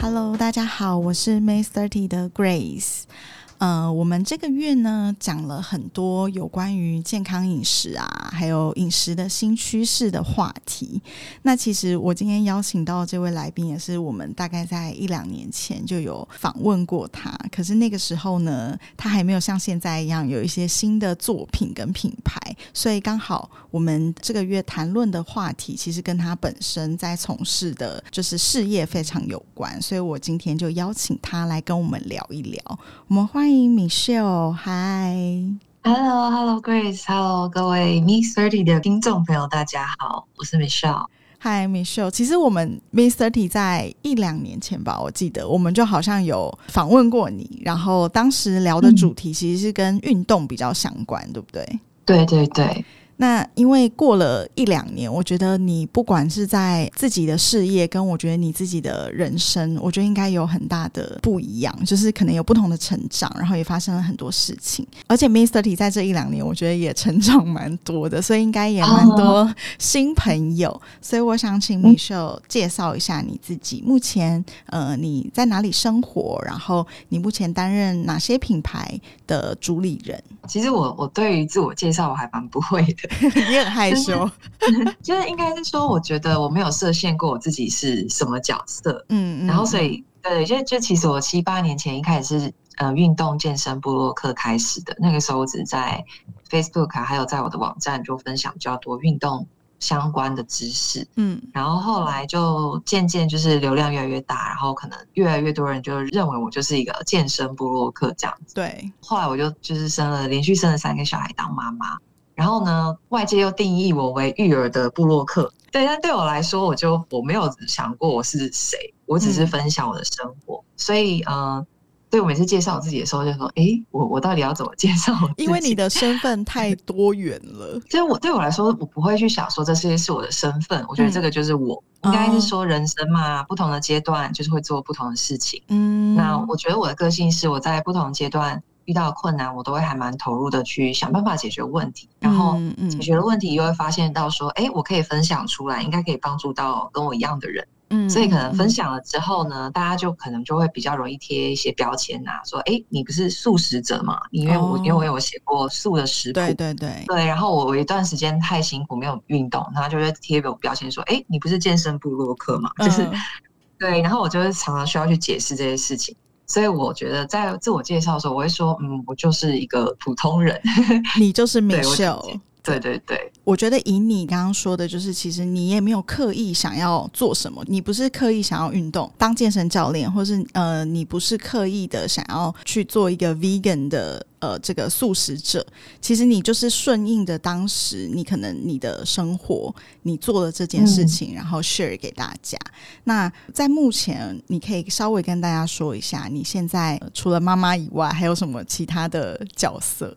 Hello，大家好，我是 May Thirty 的 Grace。呃，我们这个月呢讲了很多有关于健康饮食啊，还有饮食的新趋势的话题。那其实我今天邀请到这位来宾，也是我们大概在一两年前就有访问过他。可是那个时候呢，他还没有像现在一样有一些新的作品跟品牌，所以刚好我们这个月谈论的话题，其实跟他本身在从事的就是事业非常有关。所以我今天就邀请他来跟我们聊一聊。我们欢。欢迎 Michelle，Hi，Hello，Hello，Grace，Hello，各位 Miss Thirty 的听众朋友，大家好，我是 Michelle。Hi，Michelle，其实我们 Miss Thirty 在一两年前吧，我记得我们就好像有访问过你，然后当时聊的主题其实是跟运动比较相关，对不对？对对对。那因为过了一两年，我觉得你不管是在自己的事业，跟我觉得你自己的人生，我觉得应该有很大的不一样，就是可能有不同的成长，然后也发生了很多事情。而且 Mister T 在这一两年，我觉得也成长蛮多的，所以应该也蛮多新朋友。所以我想请 Michelle 介绍一下你自己，目前呃你在哪里生活，然后你目前担任哪些品牌的主理人？其实我我对于自我介绍我还蛮不会的。你很害羞，就是应该是说，我觉得我没有设限过我自己是什么角色，嗯，然后所以对，就就其实我七八年前一开始是呃运动健身部落客开始的，那个时候我只在 Facebook 还有在我的网站就分享比较多运动相关的知识，嗯，然后后来就渐渐就是流量越来越大，然后可能越来越多人就认为我就是一个健身部落客这样子，对，后来我就就是生了连续生了三个小孩当妈妈。然后呢，外界又定义我为育儿的部落客，对，但对我来说，我就我没有想过我是谁，我只是分享我的生活，所以，嗯，对我每次介绍我自己的时候，就说，哎，我我到底要怎么介绍？因为你的身份太多元了。所以我对我来说，我不会去想说这些是我的身份，我觉得这个就是我，应该是说人生嘛，不同的阶段就是会做不同的事情。嗯，那我觉得我的个性是我在不同阶段。遇到困难，我都会还蛮投入的去想办法解决问题，然后解决了问题，又会发现到说，哎，我可以分享出来，应该可以帮助到跟我一样的人。嗯，所以可能分享了之后呢，大家就可能就会比较容易贴一些标签呐，说，哎，你不是素食者嘛？因为我因为我有写过素的食谱，对对对对，然后我我一段时间太辛苦没有运动，然后就会贴个标签说，哎，你不是健身部落客嘛？就是 对，然后我就会常常需要去解释这些事情。所以我觉得在自我介绍的时候，我会说，嗯，我就是一个普通人，你就是 Michelle。对对对，我觉得以你刚刚说的，就是其实你也没有刻意想要做什么，你不是刻意想要运动当健身教练，或是呃，你不是刻意的想要去做一个 vegan 的呃这个素食者，其实你就是顺应着当时你可能你的生活，你做了这件事情，然后 share 给大家。那在目前，你可以稍微跟大家说一下，你现在除了妈妈以外，还有什么其他的角色？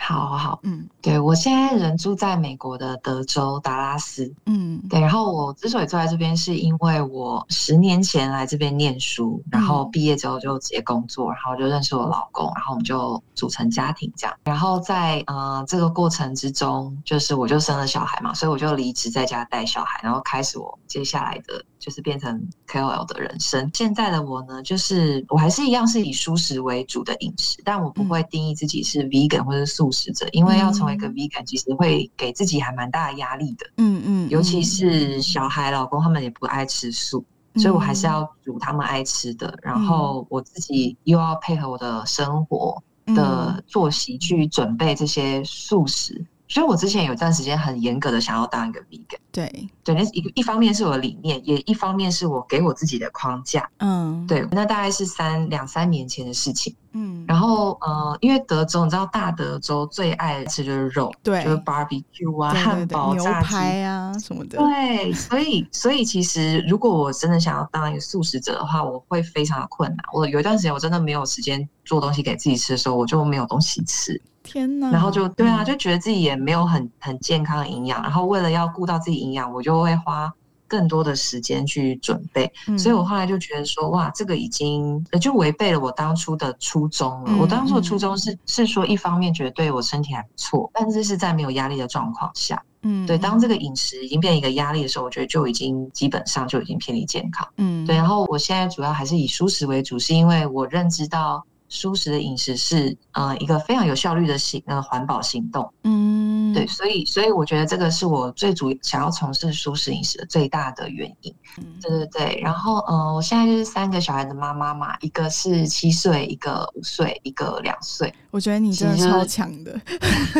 好好，嗯，对我现在人住在美国的德州达拉斯，嗯，对，然后我之所以住在这边，是因为我十年前来这边念书，然后毕业之后就直接工作，然后就认识我老公，然后我们就组成家庭这样，然后在呃这个过程之中，就是我就生了小孩嘛，所以我就离职在家带小孩，然后开始我接下来的。就是变成 KOL 的人生。现在的我呢，就是我还是一样是以素食为主的饮食，但我不会定义自己是 vegan 或者素食者，因为要成为一个 vegan，其实会给自己还蛮大的压力的。嗯嗯，尤其是小孩、老公他们也不爱吃素，所以我还是要煮他们爱吃的，然后我自己又要配合我的生活的作息去准备这些素食。所以我之前有一段时间很严格的想要当一个 vegan。对对，那一个一方面是我的理念，也一方面是我给我自己的框架。嗯，对，那大概是三两三年前的事情。嗯，然后呃，因为德州，你知道大德州最爱吃就是肉，对，就是 barbecue 啊、汉堡、牛排啊什么的。对，所以所以其实如果我真的想要当一个素食者的话，我会非常的困难。我有一段时间我真的没有时间做东西给自己吃的时候，我就没有东西吃。天哪！然后就对啊，就觉得自己也没有很很健康的营养。然后为了要顾到自己营养，我就会花更多的时间去准备。所以我后来就觉得说，哇，这个已经就违背了我当初的初衷了。我当初的初衷是是说，一方面觉得对我身体还不错，但是是在没有压力的状况下。嗯，对，当这个饮食已经变一个压力的时候，我觉得就已经基本上就已经偏离健康。嗯，对。然后我现在主要还是以舒适为主，是因为我认知到。舒适的饮食是呃一个非常有效率的行呃环保行动，嗯，对，所以所以我觉得这个是我最主想要从事舒适饮食的最大的原因，嗯，对对对，然后呃我现在就是三个小孩的妈妈嘛，一个是七岁，一个五岁，一个两岁，我觉得你真的超强的，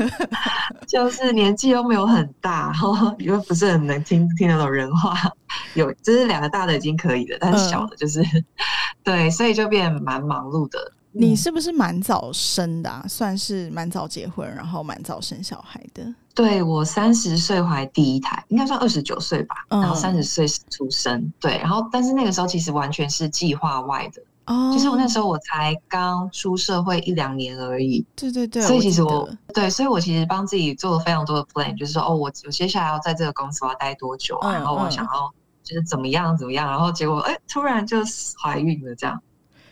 就是年纪又没有很大，然后又不是很能听听得懂人话，有就是两个大的已经可以了，但是小的就是 对，所以就变蛮忙碌的。你是不是蛮早生的？啊算是蛮早结婚，然后蛮早生小孩的。对我三十岁怀第一胎，应该算二十九岁吧。然后三十岁出生，对。然后但是那个时候其实完全是计划外的。哦。其实我那时候我才刚出社会一两年而已。对对对。所以其实我对，所以我其实帮自己做了非常多的 plan，就是说哦，我我接下来要在这个公司我要待多久啊？然后我想要就是怎么样怎么样？然后结果哎，突然就怀孕了这样。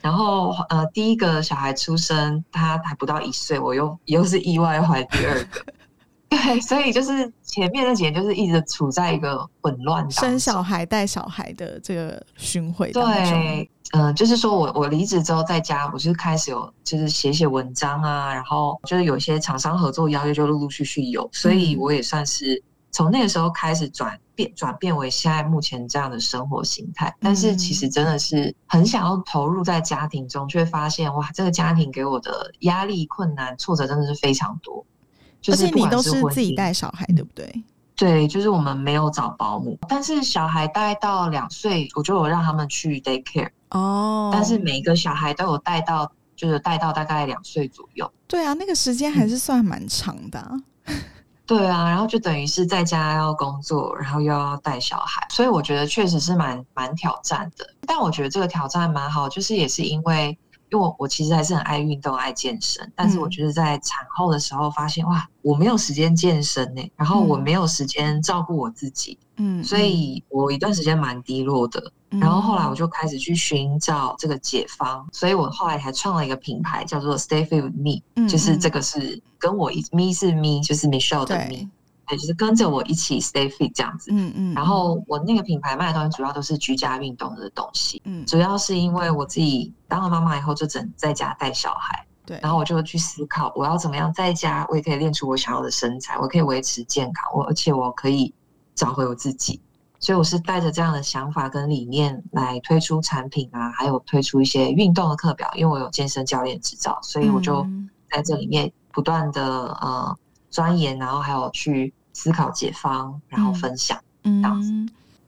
然后呃，第一个小孩出生，他还不到一岁，我又又是意外怀第二个，对，所以就是前面那几年就是一直处在一个混乱生小孩带小孩的这个巡回对，嗯，就是说我我离职之后在家，我就开始有就是写写文章啊，然后就是有些厂商合作邀约就陆陆续续有，所以我也算是。从那个时候开始转变，转变为现在目前这样的生活形态。但是其实真的是很想要投入在家庭中，却发现哇，这个家庭给我的压力、困难、挫折真的是非常多。而且你都是自己带小孩，对不对？对，就是我们没有找保姆，但是小孩带到两岁，我就有让他们去 daycare 哦。但是每一个小孩都有带到，就是带到大概两岁左右。对啊，那个时间还是算蛮长的。对啊，然后就等于是在家要工作，然后又要带小孩，所以我觉得确实是蛮蛮挑战的。但我觉得这个挑战蛮好，就是也是因为，因为我我其实还是很爱运动、爱健身，但是我觉得在产后的时候发现，哇，我没有时间健身呢，然后我没有时间照顾我自己，嗯，所以我一段时间蛮低落的。然后后来。我就开始去寻找这个解方，所以我后来还创了一个品牌，叫做 Stay Fit with Me，嗯就是这个是跟我一 Me 是 Me，就是 Michelle 的 Me，对，就是跟着我一起 Stay Fit 这样子。嗯嗯。然后我那个品牌卖的东西主要都是居家运动的东西，嗯，主要是因为我自己当了妈妈以后就只能在家带小孩，对，然后我就去思考我要怎么样在家我也可以练出我想要的身材，我可以维持健康，我而且我可以找回我自己。所以我是带着这样的想法跟理念来推出产品啊，还有推出一些运动的课表。因为我有健身教练执照，所以我就在这里面不断的呃钻研，然后还有去思考解方，然后分享这样子。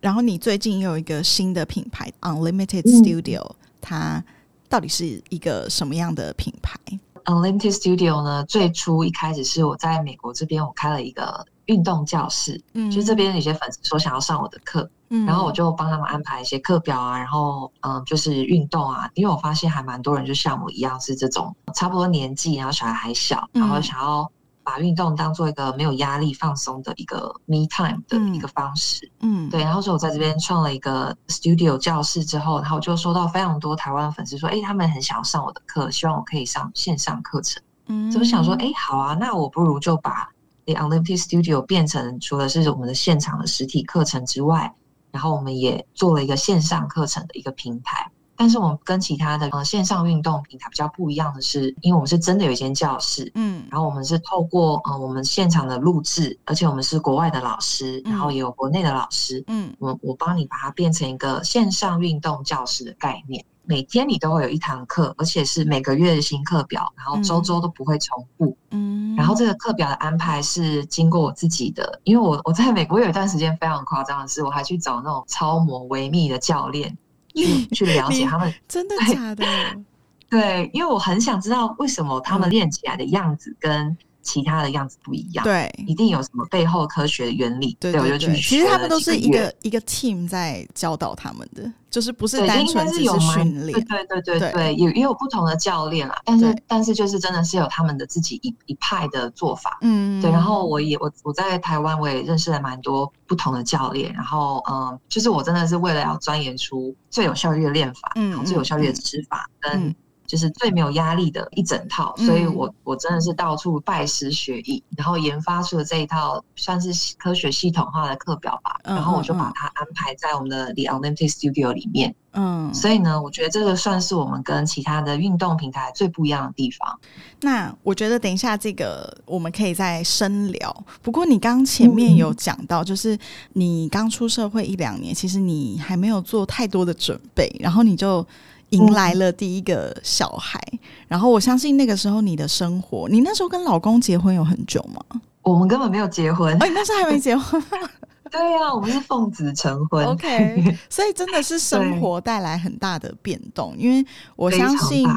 然后你最近有一个新的品牌 Unlimited Studio，它到底是一个什么样的品牌？Unlimited Studio 呢，最初一开始是我在美国这边，我开了一个。运动教室，嗯，就这边有些粉丝说想要上我的课，嗯，然后我就帮他们安排一些课表啊，然后嗯，就是运动啊，因为我发现还蛮多人就像我一样是这种差不多年纪，然后小孩还小，然后想要把运动当做一个没有压力、放松的一个 me time 的一个方式，嗯，对，然后所以我在这边创了一个 studio 教室之后，然后就收到非常多台湾粉丝说，哎，他们很想要上我的课，希望我可以上线上课程，嗯，就想说，哎，好啊，那我不如就把 The Unlimited Studio 变成除了是我们的现场的实体课程之外，然后我们也做了一个线上课程的一个平台。但是我们跟其他的呃线上运动平台比较不一样的是，因为我们是真的有一间教室，嗯，然后我们是透过呃我们现场的录制，而且我们是国外的老师，然后也有国内的老师，嗯，我我帮你把它变成一个线上运动教室的概念。每天你都会有一堂课，而且是每个月的新课表，然后周周都不会重复。嗯，然后这个课表的安排是经过我自己的，因为我我在美国有一段时间非常夸张的是，我还去找那种超模维密的教练去去了解他们，真的假的？对，因为我很想知道为什么他们练起来的样子跟。其他的样子不一样，对，一定有什么背后科学原理。对，我就去其实他们都是一个一个 team 在教导他们的，就是不是单纯只是训练。对对对对对，也也有不同的教练啦，但是但是就是真的是有他们的自己一一派的做法。嗯，对。然后我也我我在台湾我也认识了蛮多不同的教练，然后嗯，就是我真的是为了要钻研出最有效率的练法，嗯，最有效率的吃法跟。就是最没有压力的一整套，所以我我真的是到处拜师学艺，然后研发出了这一套算是科学系统化的课表吧，然后我就把它安排在我们的 The Olympic Studio 里面。嗯，所以呢，我觉得这个算是我们跟其他的运动平台最不一样的地方。那我觉得等一下这个我们可以再深聊。不过你刚前面有讲到，就是你刚出社会一两年，其实你还没有做太多的准备，然后你就。迎来了第一个小孩，然后我相信那个时候你的生活，你那时候跟老公结婚有很久吗？我们根本没有结婚，哎，那时候还没结婚。对呀，我们是奉子成婚。OK，所以真的是生活带来很大的变动，因为我相信，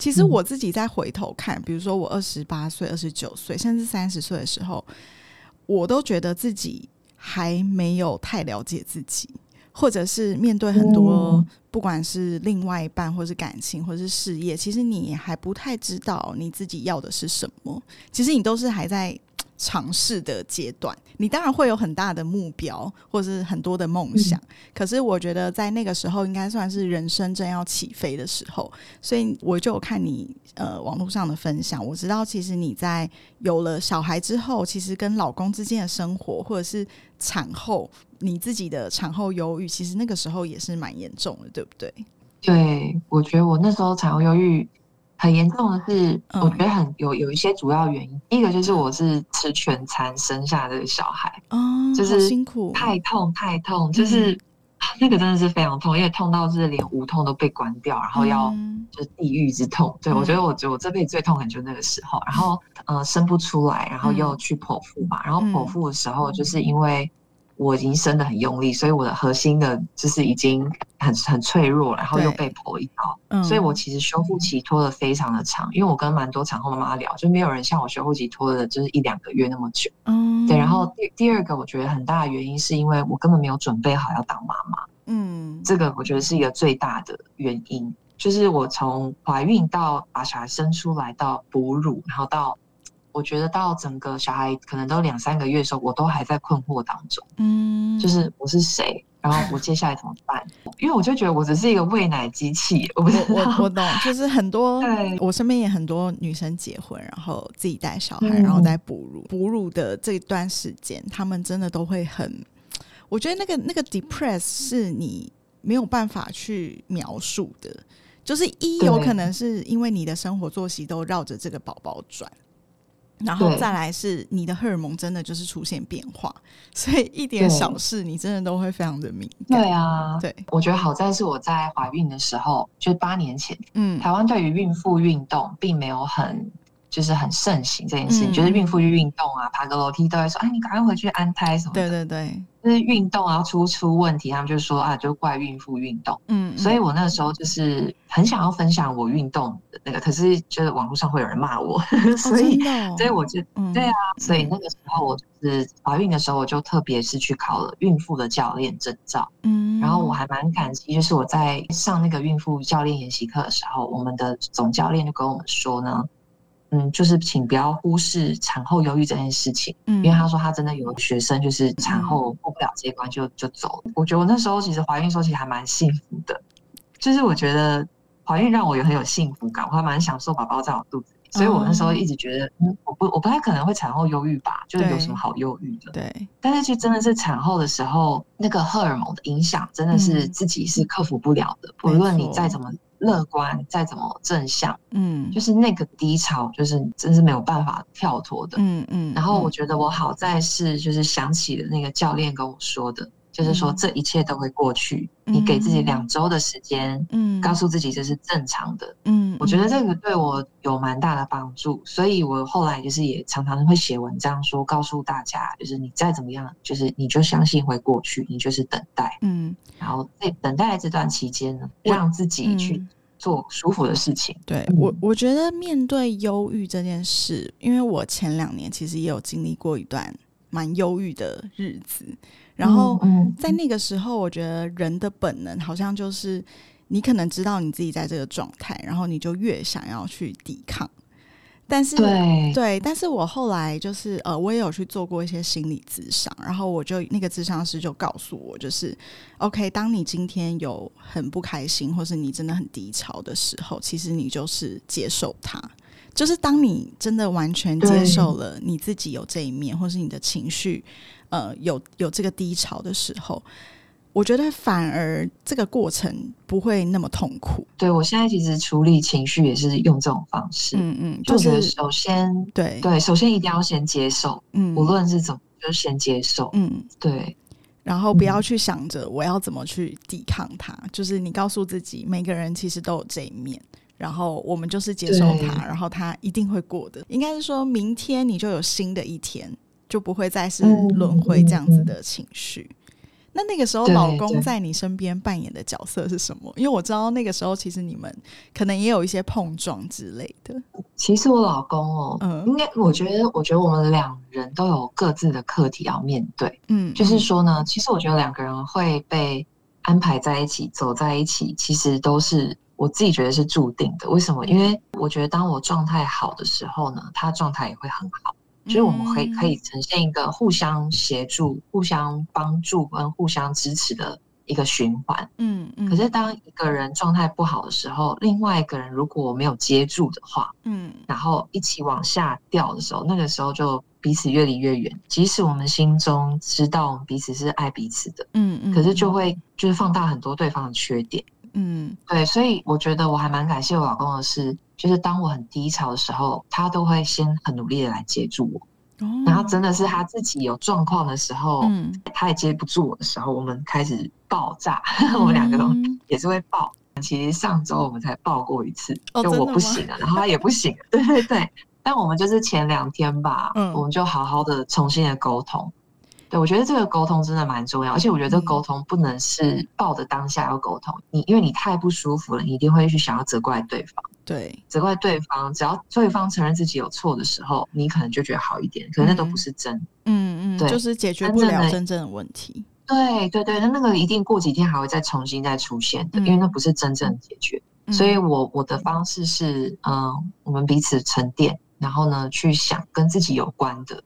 其实我自己在回头看，比如说我二十八岁、二十九岁，甚至三十岁的时候，我都觉得自己还没有太了解自己。或者是面对很多，不管是另外一半，或是感情，或是事业，其实你还不太知道你自己要的是什么。其实你都是还在。尝试的阶段，你当然会有很大的目标，或者是很多的梦想。可是我觉得在那个时候，应该算是人生正要起飞的时候。所以我就看你呃网络上的分享，我知道其实你在有了小孩之后，其实跟老公之间的生活，或者是产后你自己的产后忧郁，其实那个时候也是蛮严重的，对不对？对，我觉得我那时候产后忧郁。很严重的是，我觉得很有有一些主要原因。第一个就是我是吃全餐生下的小孩，哦，就是辛苦，太痛太痛，就是 那个真的是非常痛，因为痛到是连无痛都被关掉，然后要就是地狱之痛。对我觉得我觉得我这辈子最痛的就是那个时候，然后呃生不出来，然后又去剖腹嘛，然后剖腹的时候就是因为。我已经生的很用力，所以我的核心的就是已经很很脆弱，然后又被剖一刀，所以我其实修复期拖的非常的长。因为我跟蛮多产后妈妈聊，就没有人像我修复期拖的就是一两个月那么久。嗯，对。然后第第二个，我觉得很大的原因是因为我根本没有准备好要当妈妈。嗯，这个我觉得是一个最大的原因，就是我从怀孕到把小孩生出来到哺乳，然后到。我觉得到整个小孩可能都两三个月的时候，我都还在困惑当中。嗯，就是我是谁，然后我接下来怎么办？因为我就觉得我只是一个喂奶机器。我我我懂，就是很多，我身边也很多女生结婚，然后自己带小孩，然后再哺乳。哺乳的这段时间，他们真的都会很，我觉得那个那个 depress 是你没有办法去描述的。就是一有可能是因为你的生活作息都绕着这个宝宝转。然后再来是你的荷尔蒙真的就是出现变化，所以一点小事你真的都会非常的敏感。对啊，对，我觉得好在是我在怀孕的时候，就八年前，嗯，台湾对于孕妇运动并没有很。就是很盛行这件事情，就是孕妇去运动啊，爬个楼梯都会说：“哎，你赶快回去安胎什么的。”对对对，就是运动啊出出问题，他们就说啊，就怪孕妇运动。嗯，所以我那时候就是很想要分享我运动的那个，可是就是网络上会有人骂我，所以所以我就对啊，所以那个时候我就是怀孕的时候，我就特别是去考了孕妇的教练证照。嗯，然后我还蛮感激，就是我在上那个孕妇教练研习课的时候，我们的总教练就跟我们说呢。嗯，就是请不要忽视产后忧郁这件事情，嗯，因为他说他真的有学生就是产后过不了这一关就就走了。我觉得我那时候其实怀孕时候其实还蛮幸福的，就是我觉得怀孕让我有很有幸福感，我还蛮享受宝宝在我肚子里，所以我那时候一直觉得，嗯，我不我不太可能会产后忧郁吧，就是有什么好忧郁的，对。但是就真的是产后的时候，那个荷尔蒙的影响真的是自己是克服不了的，无论你再怎么。乐观再怎么正向，嗯，就是那个低潮，就是真是没有办法跳脱的，嗯嗯。然后我觉得我好在是，就是想起了那个教练跟我说的，就是说这一切都会过去。你给自己两周的时间，嗯，告诉自己这是正常的，嗯，我觉得这个对我有蛮大的帮助。所以我后来就是也常常会写文章说，告诉大家，就是你再怎么样，就是你就相信会过去，你就是等待，嗯，然后在等待这段期间呢，让自己去。做舒服的事情，对我，我觉得面对忧郁这件事，因为我前两年其实也有经历过一段蛮忧郁的日子，然后在那个时候，我觉得人的本能好像就是你可能知道你自己在这个状态，然后你就越想要去抵抗。但是对，但是我后来就是呃，我也有去做过一些心理咨商，然后我就那个咨商师就告诉我，就是 OK，当你今天有很不开心，或是你真的很低潮的时候，其实你就是接受它，就是当你真的完全接受了你自己有这一面，或是你的情绪呃有有这个低潮的时候。我觉得反而这个过程不会那么痛苦。对我现在其实处理情绪也是用这种方式。嗯嗯，就是首先对对，首先一定要先接受。嗯，无论是怎么，就先接受。嗯，对。然后不要去想着我要怎么去抵抗它，就是你告诉自己，每个人其实都有这一面，然后我们就是接受它，然后它一定会过的。应该是说明天你就有新的一天，就不会再是轮回这样子的情绪。那那个时候，老公在你身边扮演的角色是什么？因为我知道那个时候，其实你们可能也有一些碰撞之类的。其实我老公哦，嗯，应该我觉得，我觉得我们两人都有各自的课题要面对。嗯，就是说呢，其实我觉得两个人会被安排在一起，走在一起，其实都是我自己觉得是注定的。为什么？因为我觉得当我状态好的时候呢，他状态也会很好。就是我们可以可以呈现一个互相协助、互相帮助跟互相支持的一个循环。嗯嗯。可是当一个人状态不好的时候，另外一个人如果没有接住的话，嗯，然后一起往下掉的时候，那个时候就彼此越离越远。即使我们心中知道我们彼此是爱彼此的，嗯嗯，可是就会就是放大很多对方的缺点。嗯，对，所以我觉得我还蛮感谢我老公的是。就是当我很低潮的时候，他都会先很努力的来接住我。然后真的是他自己有状况的时候，嗯，他也接不住我的时候，我们开始爆炸。我们两个都也是会爆。其实上周我们才爆过一次，就我不行了，然后他也不行。对对对。但我们就是前两天吧，嗯，我们就好好的重新的沟通。对，我觉得这个沟通真的蛮重要，而且我觉得这个沟通不能是抱着当下要沟通，你因为你太不舒服了，你一定会去想要责怪对方。对，责怪对方，只要对方承认自己有错的时候，你可能就觉得好一点。可是那都不是真，嗯嗯，对，就是解决不了真正的问题。对对对，那那个一定过几天还会再重新再出现的，因为那不是真正解决。所以我我的方式是，嗯，我们彼此沉淀，然后呢，去想跟自己有关的。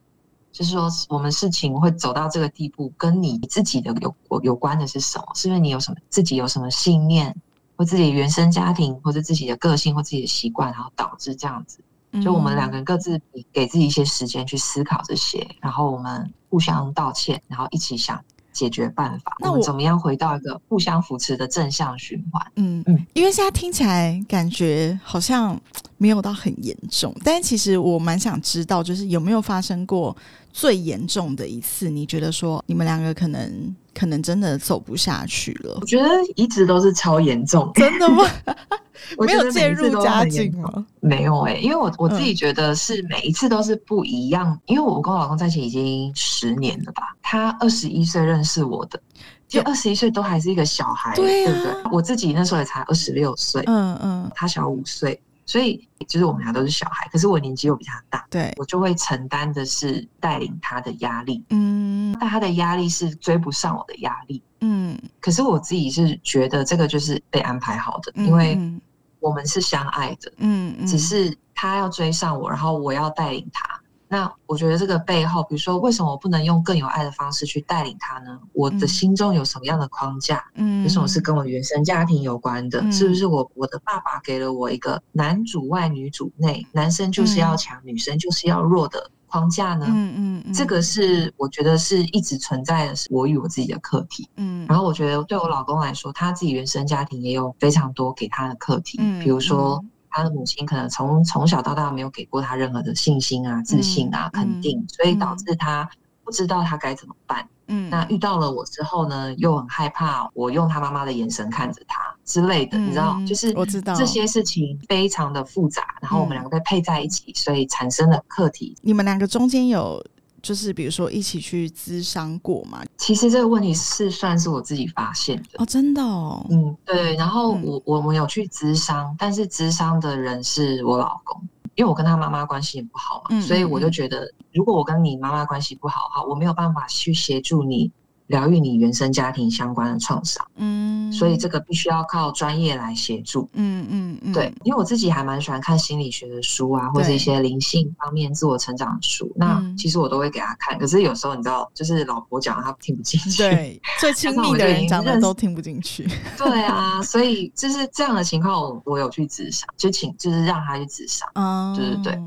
就是说，我们事情会走到这个地步，跟你自己的有有关的是什么？是不是你有什么自己有什么信念，或自己原生家庭，或者自己的个性，或自己的习惯，然后导致这样子？就我们两个人各自给自己一些时间去思考这些，然后我们互相道歉，然后一起想。解决办法，那我怎么样回到一个互相扶持的正向循环？嗯嗯，因为现在听起来感觉好像没有到很严重，但其实我蛮想知道，就是有没有发生过最严重的一次？你觉得说你们两个可能可能真的走不下去了？我觉得一直都是超严重，真的吗？没有介入家境吗？没有哎，因为我我自己觉得是每一次都是不一样。因为我跟我老公在一起已经十年了吧，他二十一岁认识我的，就二十一岁都还是一个小孩，对不对？我自己那时候也才二十六岁，嗯嗯，他小五岁，所以就是我们俩都是小孩。可是我年纪又比他大，对我就会承担的是带领他的压力，嗯，但他的压力是追不上我的压力，嗯。可是我自己是觉得这个就是被安排好的，因为。我们是相爱的，嗯，只是他要追上我，然后我要带领他。那我觉得这个背后，比如说，为什么我不能用更有爱的方式去带领他呢？我的心中有什么样的框架？嗯，有什么是跟我原生家庭有关的？是不是我我的爸爸给了我一个男主外女主内，男生就是要强，女生就是要弱的？框架呢？嗯嗯，这个是我觉得是一直存在的，是我与我自己的课题。嗯，然后我觉得对我老公来说，他自己原生家庭也有非常多给他的课题。嗯，比如说他的母亲可能从从小到大没有给过他任何的信心啊、自信啊、肯定，所以导致他不知道他该怎么办。嗯，那遇到了我之后呢，又很害怕我用他妈妈的眼神看着他之类的，你知道，就是我知道这些事情非常的复杂，然后我们两个被配在一起，所以产生了课题。你们两个中间有就是比如说一起去咨商过吗？其实这个问题是算是我自己发现的哦，真的哦，嗯，对。然后我我们有去咨商，但是咨商的人是我老公。因为我跟他妈妈关系也不好嘛，所以我就觉得，如果我跟你妈妈关系不好哈，我没有办法去协助你。疗愈你原生家庭相关的创伤，嗯，所以这个必须要靠专业来协助，嗯嗯嗯，对，因为我自己还蛮喜欢看心理学的书啊，或者一些灵性方面、自我成长的书，那其实我都会给他看。可是有时候你知道，就是老婆讲他听不进去，对，最 亲密的人讲的都听不进去，对啊，所以就是这样的情况，我有去自杀，就请就是让他去自杀，嗯，对对对。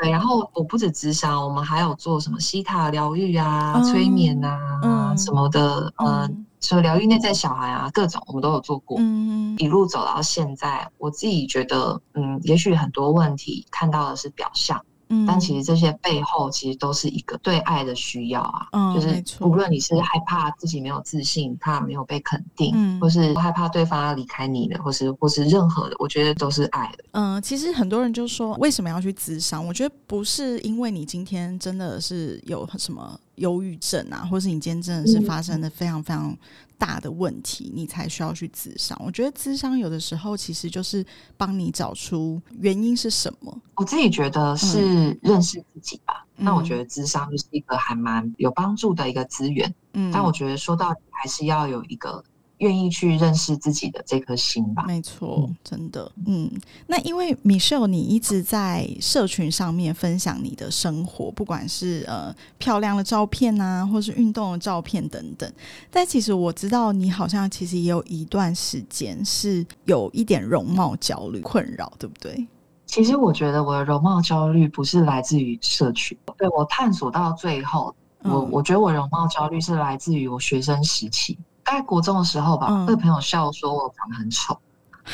对，然后我不止直销，我们还有做什么西塔疗愈啊、催眠啊什么的，嗯，什么疗愈内在小孩啊，各种我们都有做过。嗯，一路走到现在，我自己觉得，嗯，也许很多问题看到的是表象。嗯，但其实这些背后其实都是一个对爱的需要啊，就是无论你是害怕自己没有自信，怕没有被肯定，嗯，或是害怕对方要离开你的，或是或是任何的，我觉得都是爱的。嗯，其实很多人就说为什么要去咨商？我觉得不是因为你今天真的是有什么忧郁症啊，或是你今天真的是发生的非常非常。大的问题，你才需要去咨商。我觉得咨商有的时候其实就是帮你找出原因是什么。我自己觉得是认识自己吧。那我觉得咨商就是一个还蛮有帮助的一个资源。嗯，但我觉得说到底还是要有一个。愿意去认识自己的这颗心吧。没错，真的。嗯，那因为 Michelle，你一直在社群上面分享你的生活，不管是呃漂亮的照片啊，或是运动的照片等等。但其实我知道你好像其实也有一段时间是有一点容貌焦虑困扰，对不对？其实我觉得我的容貌焦虑不是来自于社群，对我探索到最后，我我觉得我容貌焦虑是来自于我学生时期。在国中的时候吧，被朋友笑说我长得很丑。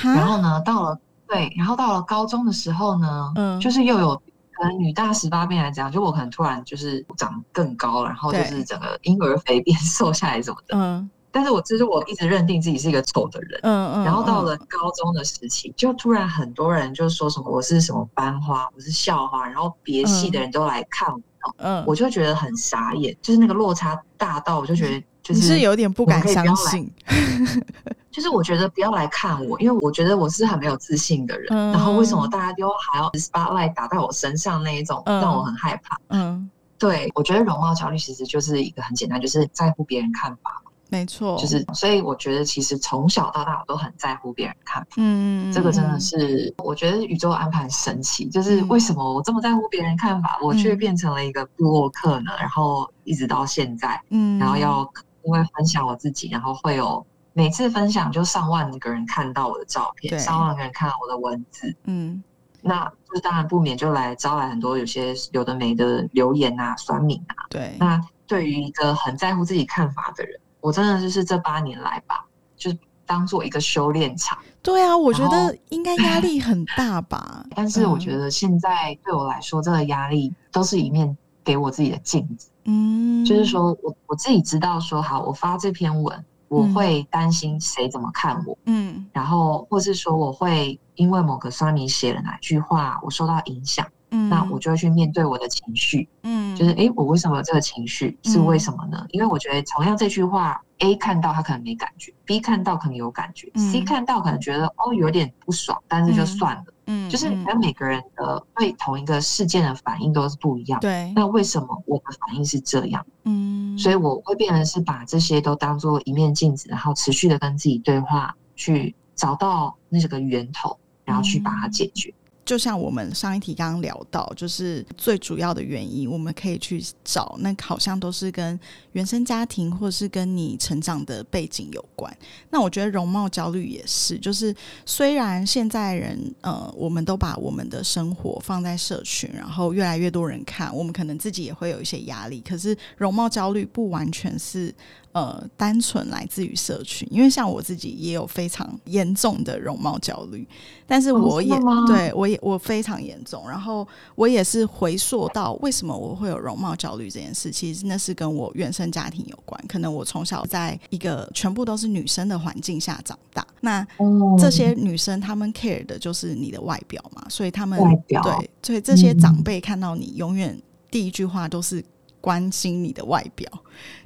然后呢，到了对，然后到了高中的时候呢，嗯，就是又有可能女大十八变来讲，就我可能突然就是长更高，然后就是整个婴儿肥变 瘦下来什么的。嗯，但是我其实我一直认定自己是一个丑的人。嗯嗯。然后到了高中的时期，就突然很多人就说什么我是什么班花，我是校花，然后别系的人都来看我。嗯，我就觉得很傻眼，就是那个落差大到我就觉得。就是有点不敢相信，就是我觉得不要来看我，因为我觉得我是很没有自信的人。然后为什么大家都还要 spotlight 打在我身上那一种，让我很害怕。嗯，对，我觉得容貌焦虑其实就是一个很简单，就是在乎别人看法。没错，就是所以我觉得其实从小到大我都很在乎别人看法。嗯，这个真的是我觉得宇宙安排很神奇，就是为什么我这么在乎别人看法，我却变成了一个布洛克呢？然后一直到现在，嗯，然后要。因为分享我自己，然后会有每次分享就上万个人看到我的照片，上万个人看到我的文字，嗯，那就当然不免就来招来很多有些有的没的留言啊、酸民啊。对，那对于一个很在乎自己看法的人，我真的就是这八年来吧，就是当做一个修炼场。对啊，我觉得应该压力很大吧。但是我觉得现在对我来说，这个压力都是一面给我自己的镜子。嗯，就是说我我自己知道说好，我发这篇文，我会担心谁怎么看我，嗯，然后或是说我会因为某个酸民写了哪句话，我受到影响，嗯，那我就会去面对我的情绪，嗯，就是哎，我为什么有这个情绪？是为什么呢？因为我觉得同样这句话。A 看到他可能没感觉，B 看到可能有感觉，C 看到可能觉得哦有点不爽，但是就算了。嗯，就是跟每个人的对同一个事件的反应都是不一样。对，那为什么我的反应是这样？嗯，所以我会变成是把这些都当做一面镜子，然后持续的跟自己对话，去找到那个源头，然后去把它解决。就像我们上一题刚刚聊到，就是最主要的原因，我们可以去找，那好像都是跟原生家庭或者是跟你成长的背景有关。那我觉得容貌焦虑也是，就是虽然现在人呃，我们都把我们的生活放在社群，然后越来越多人看，我们可能自己也会有一些压力。可是容貌焦虑不完全是。呃，单纯来自于社群，因为像我自己也有非常严重的容貌焦虑，但是我也对我也也我非常严重，然后我也是回溯到为什么我会有容貌焦虑这件事，其实那是跟我原生家庭有关。可能我从小在一个全部都是女生的环境下长大，那这些女生她们 care 的就是你的外表嘛，所以她们对，所以这些长辈看到你，永远第一句话都是关心你的外表。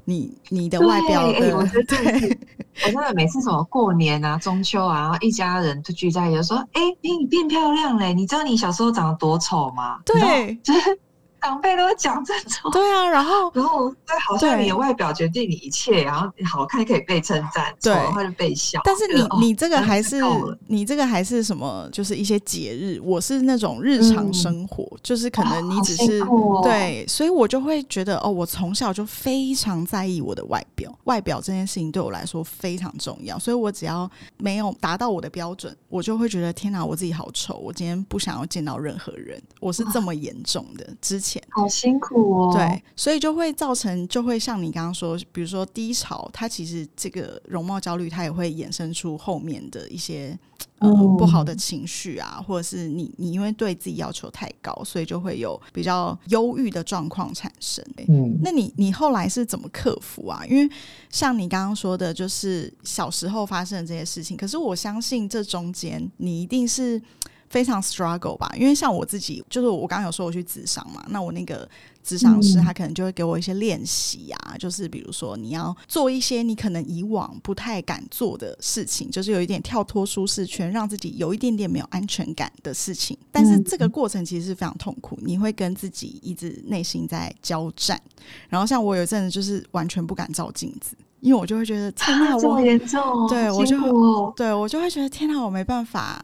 你你的外表，的，我觉得 对，我真的每次什么过年啊、中秋啊，然后一家人就聚在一起，说：“哎，你变漂亮嘞！你知道你小时候长得多丑吗？”对，就是。长辈都讲这种，对啊，然后然后对，好像你的外表决定你一切，然后好看可以被称赞，丑的话就被笑。但是你你这个还是你这个还是什么？就是一些节日，我是那种日常生活，就是可能你只是对，所以我就会觉得哦，我从小就非常在意我的外表，外表这件事情对我来说非常重要，所以我只要没有达到我的标准，我就会觉得天哪，我自己好丑，我今天不想要见到任何人，我是这么严重的之前。好辛苦哦，对，所以就会造成，就会像你刚刚说，比如说低潮，它其实这个容貌焦虑，它也会衍生出后面的一些呃不好的情绪啊，或者是你你因为对自己要求太高，所以就会有比较忧郁的状况产生。嗯，那你你后来是怎么克服啊？因为像你刚刚说的，就是小时候发生的这些事情，可是我相信这中间你一定是。非常 struggle 吧，因为像我自己，就是我刚刚有说我去智商嘛，那我那个智商师他可能就会给我一些练习啊，就是比如说你要做一些你可能以往不太敢做的事情，就是有一点跳脱舒适圈，让自己有一点点没有安全感的事情。但是这个过程其实是非常痛苦，你会跟自己一直内心在交战。然后像我有一阵子就是完全不敢照镜子，因为我就会觉得天哪，这么严重，对我就对我就会觉得天哪，我没办法。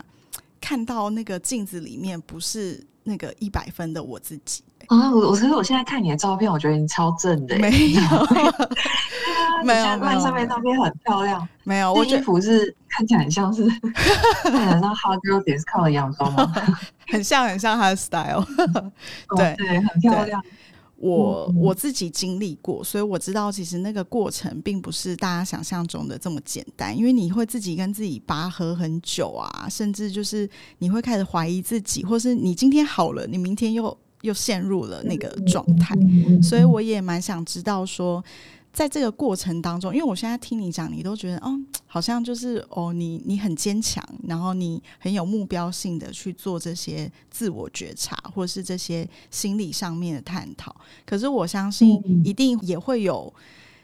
看到那个镜子里面不是那个一百分的我自己啊！我我可是我现在看你的照片，我觉得你超正的。没有，没有，没有，上面照片很漂亮。没有，我衣服是看起来很像是，看起来像 Hot Girl Disco 的洋装吗？很像，很像他的 style。对对，很漂亮。我我自己经历过，所以我知道其实那个过程并不是大家想象中的这么简单，因为你会自己跟自己拔河很久啊，甚至就是你会开始怀疑自己，或是你今天好了，你明天又又陷入了那个状态，所以我也蛮想知道说。在这个过程当中，因为我现在听你讲，你都觉得，哦，好像就是哦，你你很坚强，然后你很有目标性的去做这些自我觉察，或是这些心理上面的探讨。可是我相信，一定也会有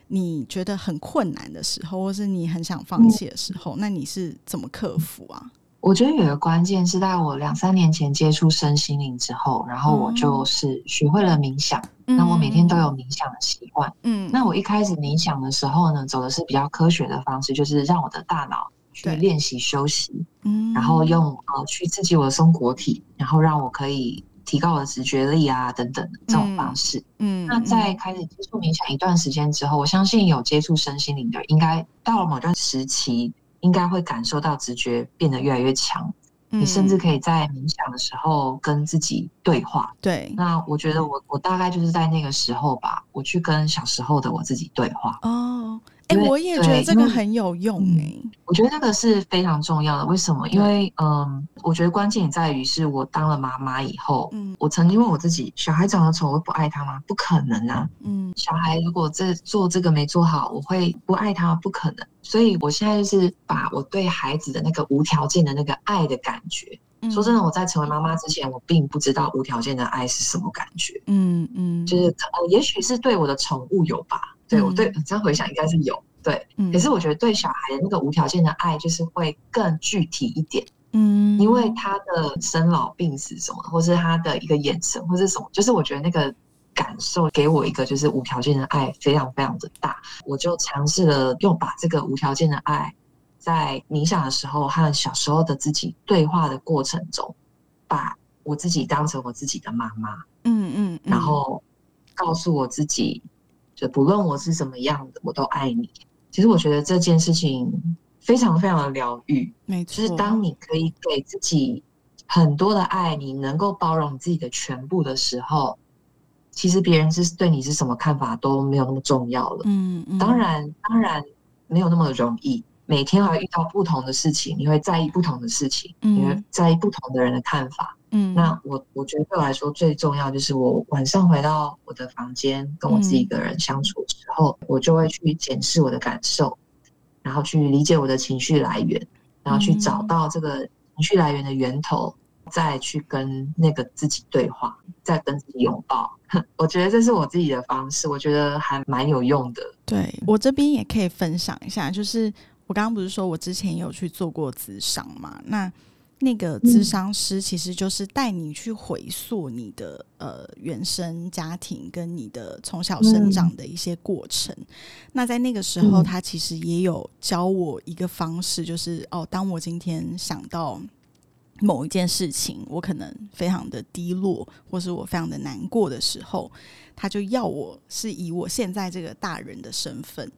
你觉得很困难的时候，或是你很想放弃的时候。那你是怎么克服啊？我觉得有个关键是在我两三年前接触身心灵之后，然后我就是学会了冥想。那我每天都有冥想的习惯。嗯，那我一开始冥想的时候呢，走的是比较科学的方式，就是让我的大脑去练习休息，嗯，然后用呃去刺激我的松果体，然后让我可以提高我的直觉力啊等等的这种方式。嗯，那在开始接触冥想一段时间之后，我相信有接触身心灵的，应该到了某段时期。应该会感受到直觉变得越来越强，你甚至可以在冥想的时候跟自己对话。对，那我觉得我我大概就是在那个时候吧，我去跟小时候的我自己对话。哦。哎，我也觉得这个很有用哎。我觉得这个是非常重要的。为什么？因为嗯，我觉得关键在于是我当了妈妈以后，嗯，我曾经问我自己：小孩长得丑，我会不爱他吗？不可能啊。嗯，小孩如果这做这个没做好，我会不爱他？不可能。所以我现在就是把我对孩子的那个无条件的那个爱的感觉。说真的，我在成为妈妈之前，我并不知道无条件的爱是什么感觉。嗯嗯，就是呃，也许是对我的宠物有吧。对我对这样回想应该是有对，可是我觉得对小孩的那个无条件的爱就是会更具体一点，嗯，因为他的生老病死什么，或是他的一个眼神或是什么，就是我觉得那个感受给我一个就是无条件的爱非常非常的大，我就尝试了用把这个无条件的爱在冥想的时候和小时候的自己对话的过程中，把我自己当成我自己的妈妈，嗯嗯，然后告诉我自己。就不论我是怎么样的，我都爱你。其实我觉得这件事情非常非常的疗愈。没错，就是当你可以给自己很多的爱，你能够包容自己的全部的时候，其实别人是对你是什么看法都没有那么重要了。嗯嗯。当然，当然没有那么容易。每天还会遇到不同的事情，你会在意不同的事情，你会在意不同的人的看法。嗯，那我我觉得对我来说最重要就是我晚上回到我的房间，跟我自己一个人相处之后，我就会去检视我的感受，然后去理解我的情绪来源，然后去找到这个情绪来源的源头，再去跟那个自己对话，再跟自己拥抱。我觉得这是我自己的方式，我觉得还蛮有用的。对我这边也可以分享一下，就是我刚刚不是说我之前有去做过咨商嘛？那那个咨商师其实就是带你去回溯你的呃原生家庭跟你的从小生长的一些过程。那在那个时候，他其实也有教我一个方式，就是哦，当我今天想到。某一件事情，我可能非常的低落，或是我非常的难过的时候，他就要我是以我现在这个大人的身份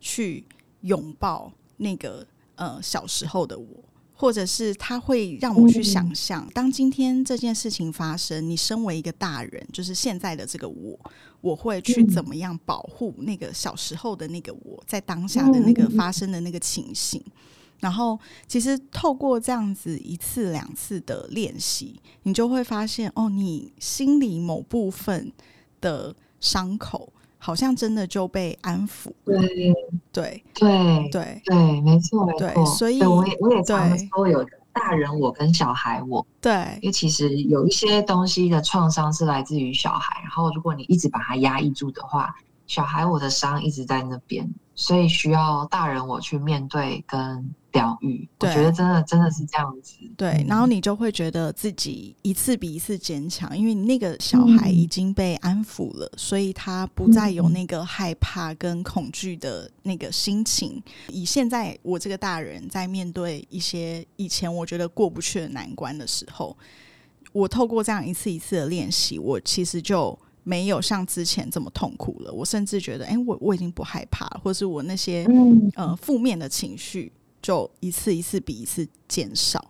去拥抱那个呃小时候的我，或者是他会让我去想象，当今天这件事情发生，你身为一个大人，就是现在的这个我，我会去怎么样保护那个小时候的那个我在当下的那个发生的那个情形。然后，其实透过这样子一次两次的练习，你就会发现，哦，你心里某部分的伤口，好像真的就被安抚。对对对对对，没错没错。所以我也我也常说有大人我跟小孩我。对，因为其实有一些东西的创伤是来自于小孩，然后如果你一直把它压抑住的话，小孩我的伤一直在那边，所以需要大人我去面对跟。疗愈，我觉得真的真的是这样子。对，然后你就会觉得自己一次比一次坚强，因为你那个小孩已经被安抚了，所以他不再有那个害怕跟恐惧的那个心情。以现在我这个大人在面对一些以前我觉得过不去的难关的时候，我透过这样一次一次的练习，我其实就没有像之前这么痛苦了。我甚至觉得，哎，我我已经不害怕，或是我那些呃负面的情绪。就一次一次比一次减少，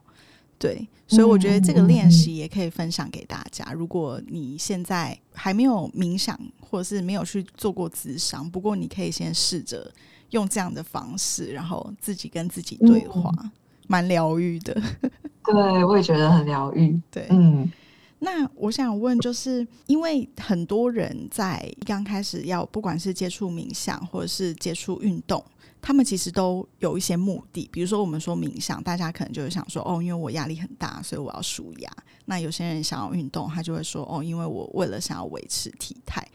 对，所以我觉得这个练习也可以分享给大家。如果你现在还没有冥想，或者是没有去做过智商，不过你可以先试着用这样的方式，然后自己跟自己对话，蛮疗愈的。对，我也觉得很疗愈。对，嗯，那我想问，就是因为很多人在刚开始要，不管是接触冥想，或者是接触运动。他们其实都有一些目的，比如说我们说冥想，大家可能就是想说，哦，因为我压力很大，所以我要舒压。那有些人想要运动，他就会说，哦，因为我为了想要维持体态。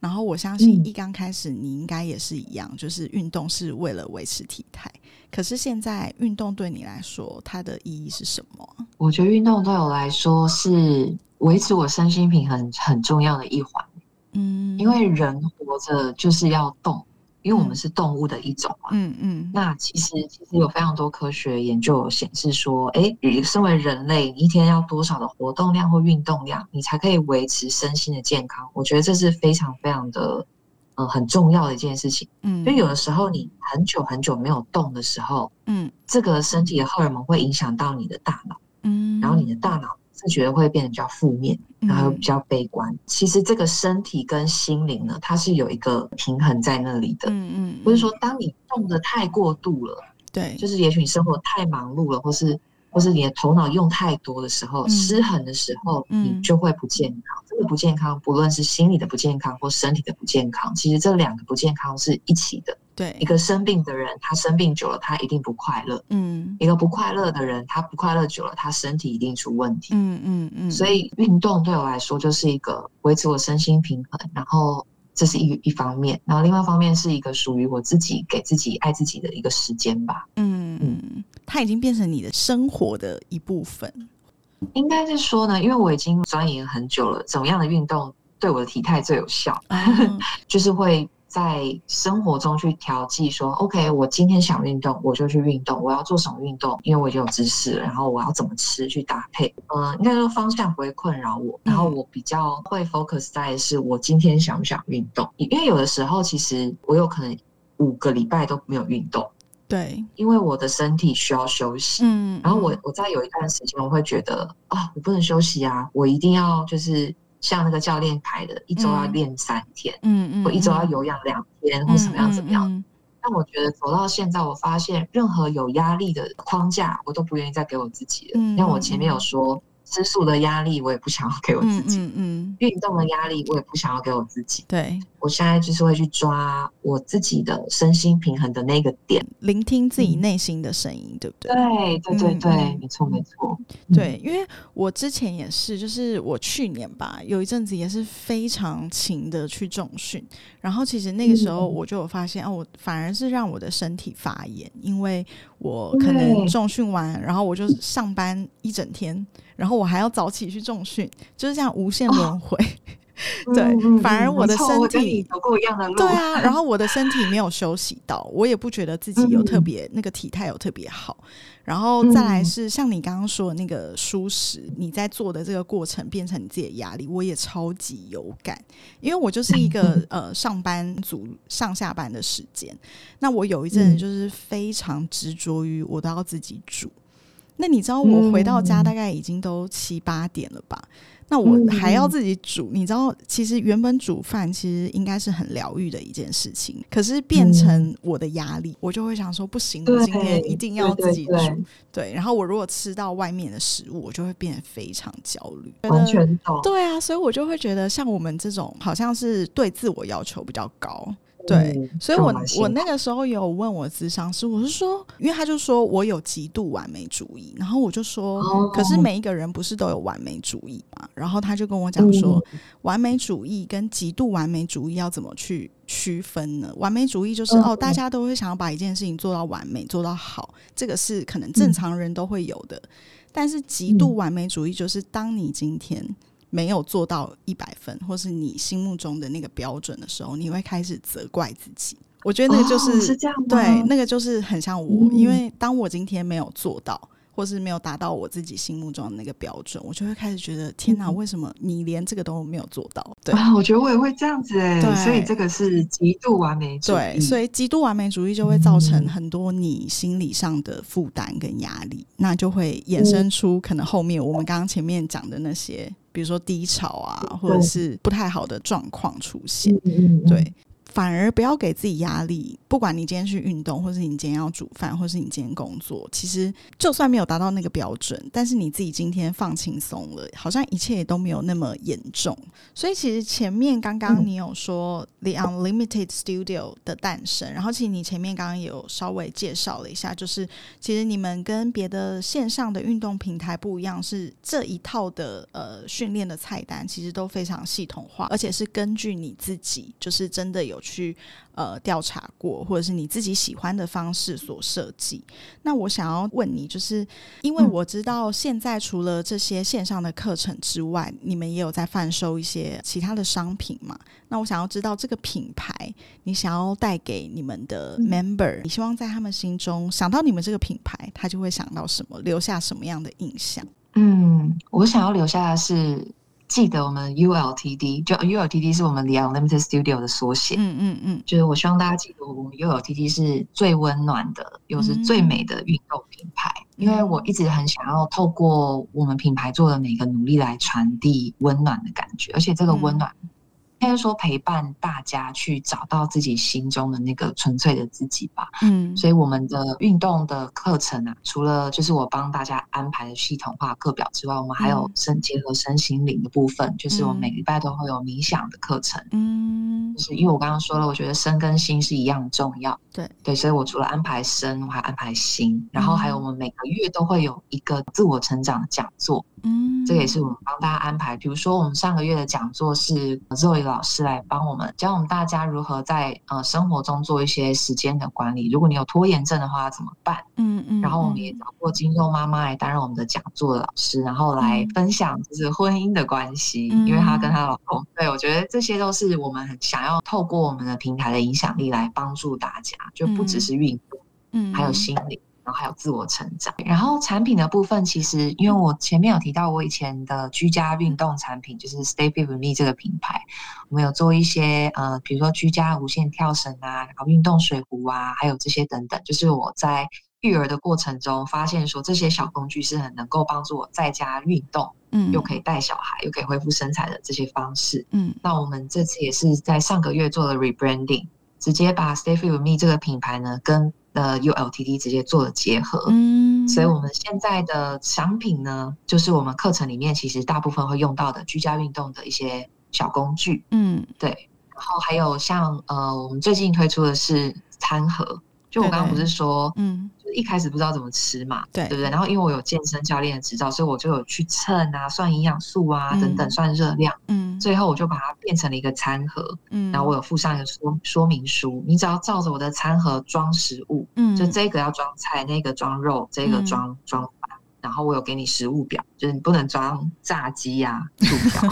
然后我相信一刚开始你应该也是一样，就是运动是为了维持体态。可是现在运动对你来说，它的意义是什么？我觉得运动对我来说是维持我身心平衡很重要的一环。嗯，因为人活着就是要动。因为我们是动物的一种嘛，嗯嗯，那其实其实有非常多科学研究显示说，哎，身为人类，你一天要多少的活动量或运动量，你才可以维持身心的健康？我觉得这是非常非常的，呃，很重要的一件事情。嗯，就有的时候你很久很久没有动的时候，嗯，这个身体的荷尔蒙会影响到你的大脑，嗯，然后你的大脑。自觉会变得比较负面，然后比较悲观。其实这个身体跟心灵呢，它是有一个平衡在那里的。嗯嗯，不是说当你动的太过度了，对，就是也许你生活太忙碌了，或是或是你的头脑用太多的时候，失衡的时候，你就会不健康。这个不健康，不论是心理的不健康或身体的不健康，其实这两个不健康是一起的。对一个生病的人，他生病久了，他一定不快乐。嗯，一个不快乐的人，他不快乐久了，他身体一定出问题。嗯嗯嗯。所以运动对我来说就是一个维持我身心平衡，然后这是一一方面，然后另外一方面是一个属于我自己给自己爱自己的一个时间吧。嗯嗯，它已经变成你的生活的一部分。应该是说呢，因为我已经钻研很久了，怎么样的运动对我的体态最有效，就是会。在生活中去调剂，说 OK，我今天想运动，我就去运动。我要做什么运动？因为我已经有知识了。然后我要怎么吃去搭配？嗯，应该说方向不会困扰我。然后我比较会 focus 在是我今天想不想运动？因为有的时候其实我有可能五个礼拜都没有运动。对，因为我的身体需要休息。嗯，然后我我在有一段时间我会觉得啊，我不能休息啊，我一定要就是。像那个教练开的，一周要练三天，嗯嗯，或一周要有氧两天，或怎么样怎么样？但我觉得走到现在，我发现任何有压力的框架，我都不愿意再给我自己了。像我前面有说，吃素的压力我也不想要给我自己，嗯嗯，运动的压力我也不想要给我自己。对，我现在就是会去抓我自己的身心平衡的那个点，聆听自己内心的声音，对不对？对，对，对，对，没错，没错。对，因为我之前也是，就是我去年吧，有一阵子也是非常勤的去重训，然后其实那个时候我就有发现，哦，我反而是让我的身体发炎，因为我可能重训完，然后我就上班一整天。然后我还要早起去重训，就是这样无限轮回。对，反而我的身体走过一样的路。对啊，然后我的身体没有休息到，我也不觉得自己有特别那个体态有特别好。然后再来是像你刚刚说的那个舒适，你在做的这个过程变成你自己的压力，我也超级有感，因为我就是一个 呃上班族上下班的时间，那我有一阵就是非常执着于我都要自己煮。那你知道我回到家大概已经都七八点了吧？那我还要自己煮。你知道，其实原本煮饭其实应该是很疗愈的一件事情，可是变成我的压力，我就会想说不行，我今天一定要自己煮。对，然后我如果吃到外面的食物，我就会变得非常焦虑。完全懂。对啊，所以我就会觉得像我们这种，好像是对自我要求比较高。对，所以我我那个时候有问我智商师，我是说，因为他就说我有极度完美主义，然后我就说，可是每一个人不是都有完美主义嘛？然后他就跟我讲说，完美主义跟极度完美主义要怎么去区分呢？完美主义就是哦，大家都会想要把一件事情做到完美，做到好，这个是可能正常人都会有的，但是极度完美主义就是当你今天。没有做到一百分，或是你心目中的那个标准的时候，你会开始责怪自己。我觉得那个就是是这样，对，那个就是很像我，因为当我今天没有做到。或是没有达到我自己心目中的那个标准，我就会开始觉得天哪，为什么你连这个都没有做到？对啊，我觉得我也会这样子哎，所以这个是极度完美主义。对，所以极度完美主义就会造成很多你心理上的负担跟压力，那就会衍生出可能后面我们刚刚前面讲的那些，比如说低潮啊，或者是不太好的状况出现。对。反而不要给自己压力，不管你今天去运动，或是你今天要煮饭，或是你今天工作，其实就算没有达到那个标准，但是你自己今天放轻松了，好像一切也都没有那么严重。所以其实前面刚刚你有说 The Unlimited Studio 的诞生，然后其实你前面刚刚也有稍微介绍了一下，就是其实你们跟别的线上的运动平台不一样，是这一套的呃训练的菜单其实都非常系统化，而且是根据你自己，就是真的有。去呃调查过，或者是你自己喜欢的方式所设计。那我想要问你，就是因为我知道现在除了这些线上的课程之外，你们也有在贩售一些其他的商品嘛？那我想要知道这个品牌，你想要带给你们的 member，你希望在他们心中想到你们这个品牌，他就会想到什么，留下什么样的印象？嗯，我想要留下的是。记得我们 ULTD，就 ULTD 是我们 The Unlimited Studio 的缩写。嗯嗯嗯，就是我希望大家记得，我们 ULTD 是最温暖的，又是最美的运动品牌。因为我一直很想要透过我们品牌做的每个努力来传递温暖的感觉，而且这个温暖。应该说陪伴大家去找到自己心中的那个纯粹的自己吧。嗯，所以我们的运动的课程啊，除了就是我帮大家安排的系统化课表之外，我们还有身结合身心灵的部分，就是我们每礼拜都会有冥想的课程。嗯，就是因为我刚刚说了，我觉得身跟心是一样重要。对对，所以我除了安排身，我还安排心，然后还有我们每个月都会有一个自我成长的讲座。嗯，这个也是我们帮大家安排。比如说，我们上个月的讲座是 Zoe 老师来帮我们教我们大家如何在呃生活中做一些时间的管理。如果你有拖延症的话，怎么办？嗯嗯。然后我们也找过金肉妈妈来担任我们的讲座的老师，然后来分享就是婚姻的关系，因为她跟她老公。对，我觉得这些都是我们很想要透过我们的平台的影响力来帮助大家，就不只是运动，嗯，还有心理。然后还有自我成长，然后产品的部分，其实因为我前面有提到，我以前的居家运动产品就是 Stay Fit with Me 这个品牌，我们有做一些呃，比如说居家无线跳绳啊，然后运动水壶啊，还有这些等等，就是我在育儿的过程中发现说，这些小工具是很能够帮助我在家运动，嗯，又可以带小孩，又可以恢复身材的这些方式，嗯，那我们这次也是在上个月做了 rebranding，直接把 Stay Fit with Me 这个品牌呢跟呃，ULTD 直接做了结合，嗯，嗯，所以我们现在的商品呢，就是我们课程里面其实大部分会用到的居家运动的一些小工具。嗯，对。然后还有像呃，我们最近推出的是餐盒，就我刚刚不是说，嗯。一开始不知道怎么吃嘛，对对不对？然后因为我有健身教练的执照，所以我就有去称啊、算营养素啊等等、算热量。嗯，最后我就把它变成了一个餐盒。嗯，然后我有附上一个说说明书，你只要照着我的餐盒装食物，嗯，就这个要装菜，那个装肉，这个装装饭。然后我有给你食物表，就是你不能装炸鸡呀、薯条，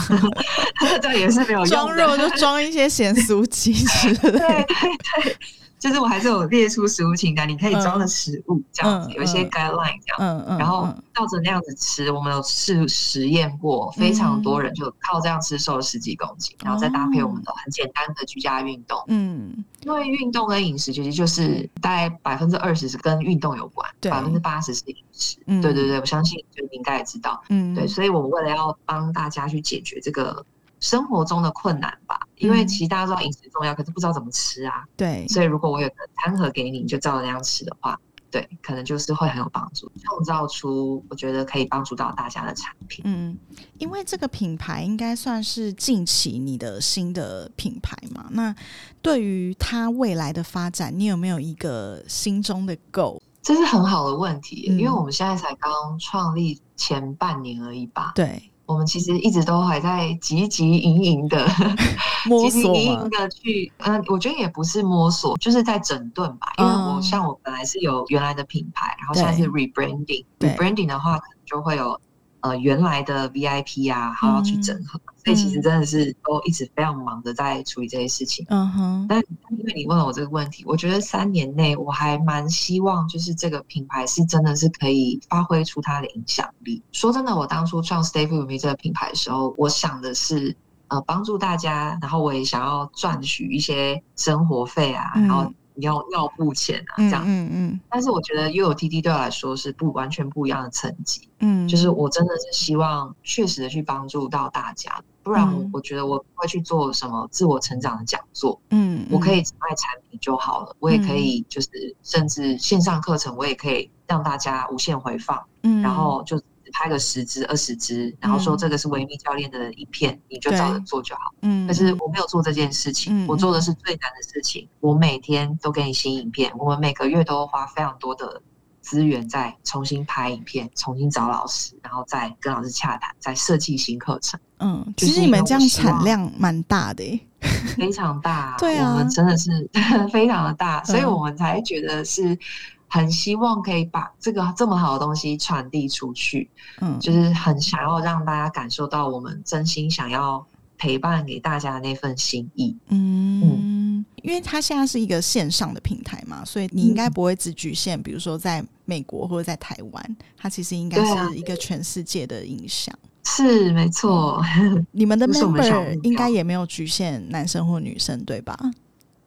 这也是没有用。装肉就装一些咸酥鸡之类的。对 对对。就是我还是有列出食物清单，你可以装的食物这样子，有一些 guideline 这样，然后照着那样子吃。我们有试实验过，非常多人就靠这样吃瘦了十几公斤，然后再搭配我们的很简单的居家运动。嗯，因为运动跟饮食其实就是大概百分之二十是跟运动有关，百分之八十是饮食。对对对，我相信就你应该也知道。嗯，对，所以我们为了要帮大家去解决这个。生活中的困难吧，因为其实大家知道饮食重要，可是不知道怎么吃啊。对，所以如果我有个餐盒给你，你就照着那样吃的话，对，可能就是会很有帮助，创造出我觉得可以帮助到大家的产品。嗯，因为这个品牌应该算是近期你的新的品牌嘛，那对于它未来的发展，你有没有一个心中的 goal？这是很好的问题，因为我们现在才刚创立前半年而已吧。对。我们其实一直都还在汲汲营营的 摸索的去，嗯，我觉得也不是摸索，就是在整顿吧。因为我像我本来是有原来的品牌，然后现在是 rebranding，rebranding 的话可能就会有。呃，原来的 VIP 啊，还要去整合，所以其实真的是都一直非常忙的在处理这些事情。嗯哼。但因为你问了我这个问题，我觉得三年内我还蛮希望，就是这个品牌是真的是可以发挥出它的影响力。说真的，我当初创 Stay With Me 这个品牌的时候，我想的是呃帮助大家，然后我也想要赚取一些生活费啊，然后。要要付钱啊，这样，嗯嗯，但是我觉得又有 T T 对我来说是不完全不一样的层级，嗯，就是我真的是希望确实的去帮助到大家，不然我觉得我不会去做什么自我成长的讲座，嗯，我可以只卖产品就好了，我也可以就是甚至线上课程，我也可以让大家无限回放，嗯，然后就。拍个十支、二十支，然后说这个是维密教练的影片，你就照着做就好。嗯，可是我没有做这件事情，我做的是最难的事情。我每天都给你新影片，我们每个月都花非常多的资源再重新拍影片、重新找老师，然后再跟老师洽谈，再设计新课程。嗯，其实你们这样产量蛮大的，非常大。对啊，我们真的是 非常的大，所以我们才觉得是。很希望可以把这个这么好的东西传递出去，嗯，就是很想要让大家感受到我们真心想要陪伴给大家的那份心意，嗯，因为它现在是一个线上的平台嘛，所以你应该不会只局限，比如说在美国或者在台湾，它其实应该是一个全世界的影响，是没错。你们的 member 应该也没有局限男生或女生，对吧？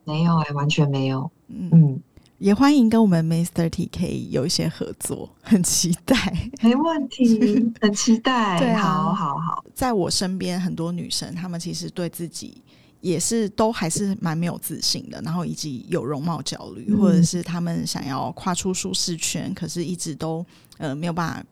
没有哎，完全没有，嗯。也欢迎跟我们 Mister TK 有一些合作，很期待。没问题，很期待。对，好好好。在我身边很多女生，她们其实对自己也是都还是蛮没有自信的，然后以及有容貌焦虑，或者是她们想要跨出舒适圈，可是一直都呃没有办法。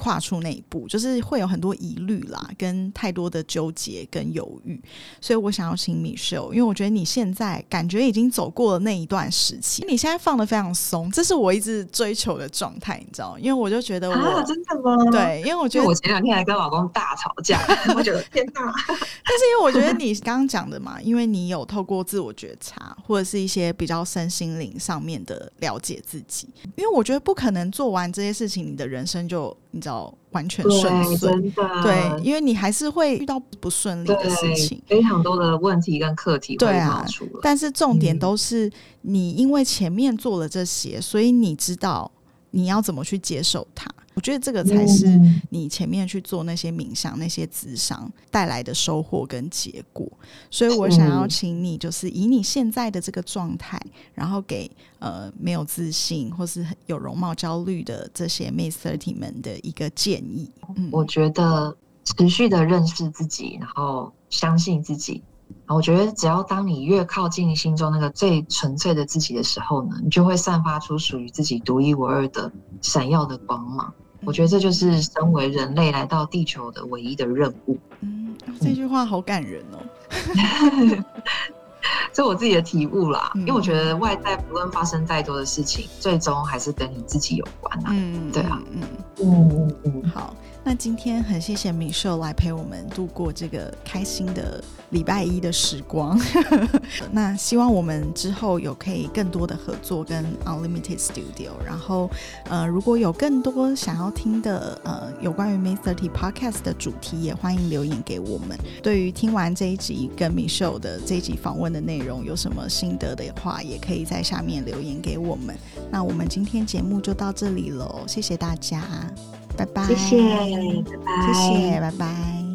跨出那一步，就是会有很多疑虑啦，跟太多的纠结跟犹豫，所以我想要请米秀，因为我觉得你现在感觉已经走过了那一段时期，你现在放的非常松，这是我一直追求的状态，你知道？因为我就觉得，啊，真的吗？对，因为我觉得我前两天还跟老公大吵架，我觉得天哪！但是因为我觉得你刚刚讲的嘛，因为你有透过自我觉察，或者是一些比较身心灵上面的了解自己，因为我觉得不可能做完这些事情，你的人生就。你知道完全顺遂，对，因为你还是会遇到不顺利的事情，非常多的问题跟课题会冒出来。但是重点都是你因为前面做了这些，所以你知道你要怎么去接受它。我觉得这个才是你前面去做那些冥想、那些智商带来的收获跟结果。所以我想要请你，就是以你现在的这个状态，然后给呃没有自信或是有容貌焦虑的这些 Miss Thirty 们的一个建议。我觉得持续的认识自己，然后相信自己。我觉得只要当你越靠近心中那个最纯粹的自己的时候呢，你就会散发出属于自己独一无二的闪耀的光芒。我觉得这就是身为人类来到地球的唯一的任务。嗯，这句话好感人哦。这我自己的体悟啦，因为我觉得外在不论发生再多的事情，最终还是跟你自己有关啊。嗯，对啊，嗯嗯嗯，好。那今天很谢谢米秀来陪我们度过这个开心的礼拜一的时光。那希望我们之后有可以更多的合作跟 Unlimited Studio。然后呃，如果有更多想要听的呃有关于 May Thirty Podcast 的主题，也欢迎留言给我们。对于听完这一集跟米秀的这一集访问的内容有什么心得的话，也可以在下面留言给我们。那我们今天节目就到这里喽，谢谢大家。拜拜，谢谢，拜拜，谢谢，拜拜。